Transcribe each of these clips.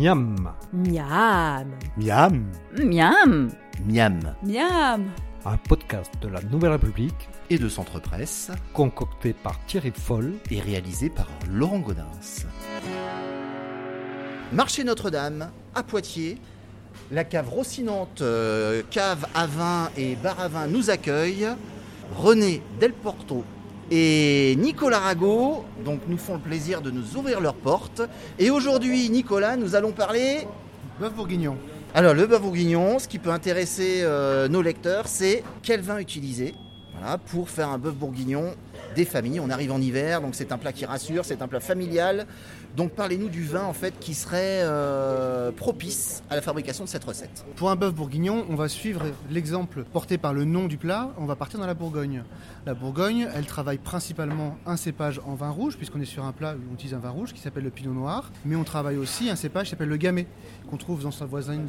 Miam, Miam. Miam. Miam Miam. Miam. un podcast de la Nouvelle République Et de Centre Presse concocté par Thierry Foll. et réalisé par Laurent Gaudens. Marché Notre-Dame, à Poitiers. La cave rossinante, euh, cave à vin et bar à vin nous accueille. René Delporto et Nicolas Rago donc, nous font le plaisir de nous ouvrir leurs portes. Et aujourd'hui, Nicolas, nous allons parler Bœuf bourguignon. Alors, le bœuf bourguignon, ce qui peut intéresser euh, nos lecteurs, c'est quel vin utiliser? Pour faire un bœuf bourguignon des familles. On arrive en hiver, donc c'est un plat qui rassure, c'est un plat familial. Donc, parlez-nous du vin en fait qui serait euh, propice à la fabrication de cette recette. Pour un bœuf bourguignon, on va suivre l'exemple porté par le nom du plat. On va partir dans la Bourgogne. La Bourgogne, elle travaille principalement un cépage en vin rouge, puisqu'on est sur un plat où on utilise un vin rouge qui s'appelle le pinot noir. Mais on travaille aussi un cépage qui s'appelle le gamay, qu'on trouve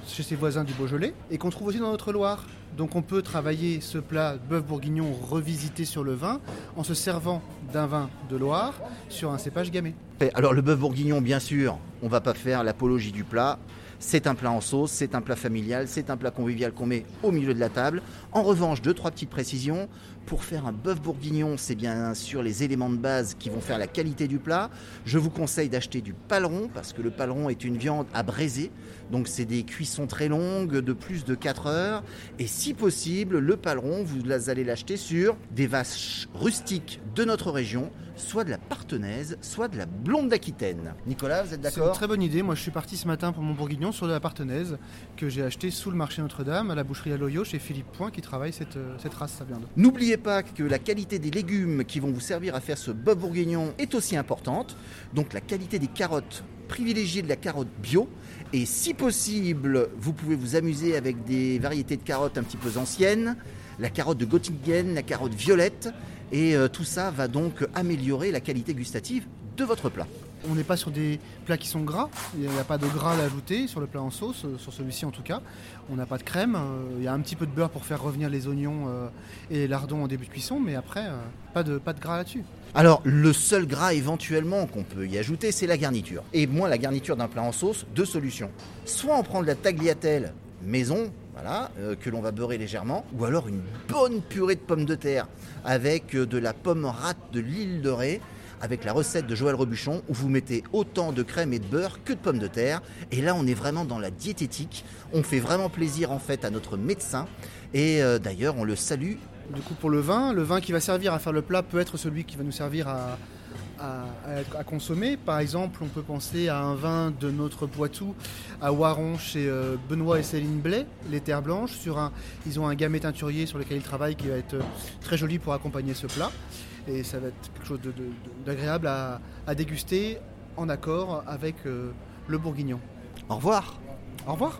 chez ses voisins du Beaujolais et qu'on trouve aussi dans notre Loire. Donc on peut travailler ce plat bœuf bourguignon revisité sur le vin en se servant d'un vin de Loire sur un cépage gamay. Alors, le bœuf bourguignon, bien sûr, on va pas faire l'apologie du plat. C'est un plat en sauce, c'est un plat familial, c'est un plat convivial qu'on met au milieu de la table. En revanche, deux, trois petites précisions. Pour faire un bœuf bourguignon, c'est bien sûr les éléments de base qui vont faire la qualité du plat. Je vous conseille d'acheter du paleron parce que le paleron est une viande à braiser. Donc c'est des cuissons très longues de plus de 4 heures. Et si possible, le paleron, vous allez l'acheter sur des vaches rustiques de notre région, soit de la partenaise, soit de la blonde d'Aquitaine. Nicolas, vous êtes C'est une d'accord? très bonne idée. Moi, je suis parti ce matin pour mon bourguignon sur de la partenaise que j'ai acheté sous le marché Notre-Dame à la boucherie à Loyo chez Philippe Point qui travaille cette, euh, cette race, viande. N'oubliez pas que la qualité des légumes qui vont vous servir à faire ce bœuf bourguignon est aussi importante. Donc la qualité des carottes, privilégiez de la carotte bio. Et si possible, vous pouvez vous amuser avec des variétés de carottes un petit peu anciennes, la carotte de Göttingen, la carotte violette. Et euh, tout ça va donc améliorer la qualité gustative de votre plat. On n'est pas sur des plats qui sont gras. Il n'y a pas de gras à ajouter sur le plat en sauce, euh, sur celui-ci en tout cas. On n'a pas de crème. euh, Il y a un petit peu de beurre pour faire revenir les oignons et les lardons en début de cuisson, mais après, pas, de, pas de gras là-dessus. Alors, le seul gras éventuellement qu'on peut y ajouter, c'est la garniture. Et moi, la garniture d'un plat en sauce, deux solutions. Soit on prend de la tagliatelle maison, voilà, euh, que l'on va beurrer légèrement, ou alors une bonne purée de pommes de terre avec euh, de la pomme rate de l'île de Ré, avec la recette de Joël Rebuchon, où vous mettez autant de crème et de beurre que de pommes de terre. Et là, on est vraiment dans la diététique. On fait vraiment plaisir en fait à notre médecin. Et euh, d'ailleurs, on le salue Du coup, pour le vin, le vin qui va servir à faire le plat peut être celui qui va nous servir à, à- à- à consommer. Par exemple, on peut penser à un vin de notre Poitou à Waron chez euh, Benoît et Céline Blais, les Terres Blanches. Sur un, ils ont un gamay teinturier sur lequel ils travaillent qui va être euh, très joli pour accompagner ce plat. Et ça va être quelque chose d'agréable à, à déguster en accord avec euh, le bourguignon. au revoir. Au revoir